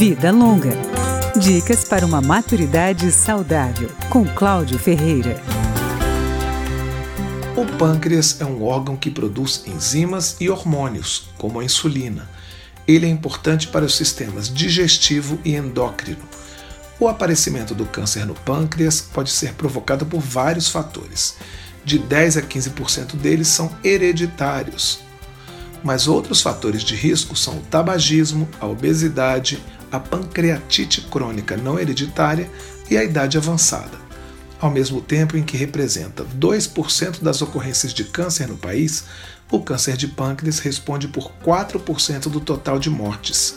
Vida Longa. Dicas para uma maturidade saudável, com Cláudio Ferreira. O pâncreas é um órgão que produz enzimas e hormônios, como a insulina. Ele é importante para os sistemas digestivo e endócrino. O aparecimento do câncer no pâncreas pode ser provocado por vários fatores. De 10 a 15% deles são hereditários. Mas outros fatores de risco são o tabagismo, a obesidade, a pancreatite crônica não hereditária e a idade avançada. Ao mesmo tempo em que representa 2% das ocorrências de câncer no país, o câncer de pâncreas responde por 4% do total de mortes.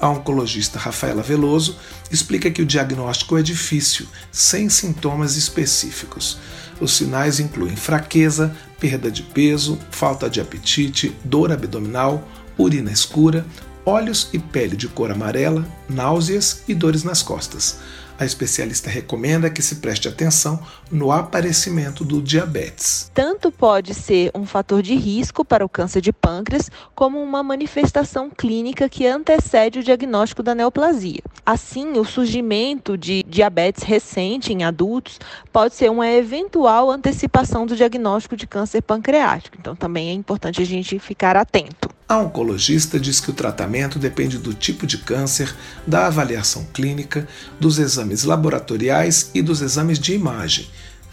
A oncologista Rafaela Veloso explica que o diagnóstico é difícil, sem sintomas específicos. Os sinais incluem fraqueza, perda de peso, falta de apetite, dor abdominal, urina escura, olhos e pele de cor amarela, náuseas e dores nas costas. A especialista recomenda que se preste atenção no aparecimento do diabetes. Tanto pode ser um fator de risco para o câncer de pâncreas, como uma manifestação clínica que antecede o diagnóstico da neoplasia. Assim, o surgimento de diabetes recente em adultos pode ser uma eventual antecipação do diagnóstico de câncer pancreático. Então, também é importante a gente ficar atento. A oncologista diz que o tratamento depende do tipo de câncer, da avaliação clínica, dos exames laboratoriais e dos exames de imagem.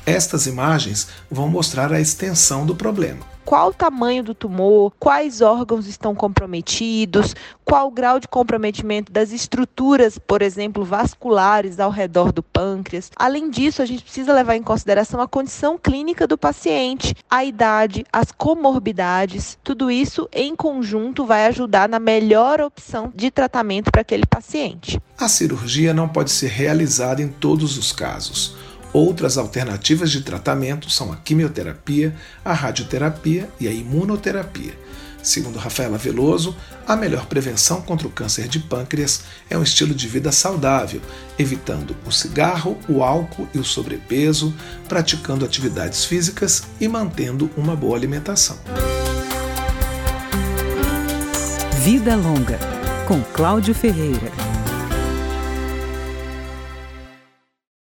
Estas imagens vão mostrar a extensão do problema qual o tamanho do tumor, quais órgãos estão comprometidos, qual o grau de comprometimento das estruturas, por exemplo, vasculares ao redor do pâncreas. Além disso, a gente precisa levar em consideração a condição clínica do paciente, a idade, as comorbidades. Tudo isso em conjunto vai ajudar na melhor opção de tratamento para aquele paciente. A cirurgia não pode ser realizada em todos os casos. Outras alternativas de tratamento são a quimioterapia, a radioterapia e a imunoterapia. Segundo Rafaela Veloso, a melhor prevenção contra o câncer de pâncreas é um estilo de vida saudável, evitando o cigarro, o álcool e o sobrepeso, praticando atividades físicas e mantendo uma boa alimentação. Vida Longa, com Cláudio Ferreira.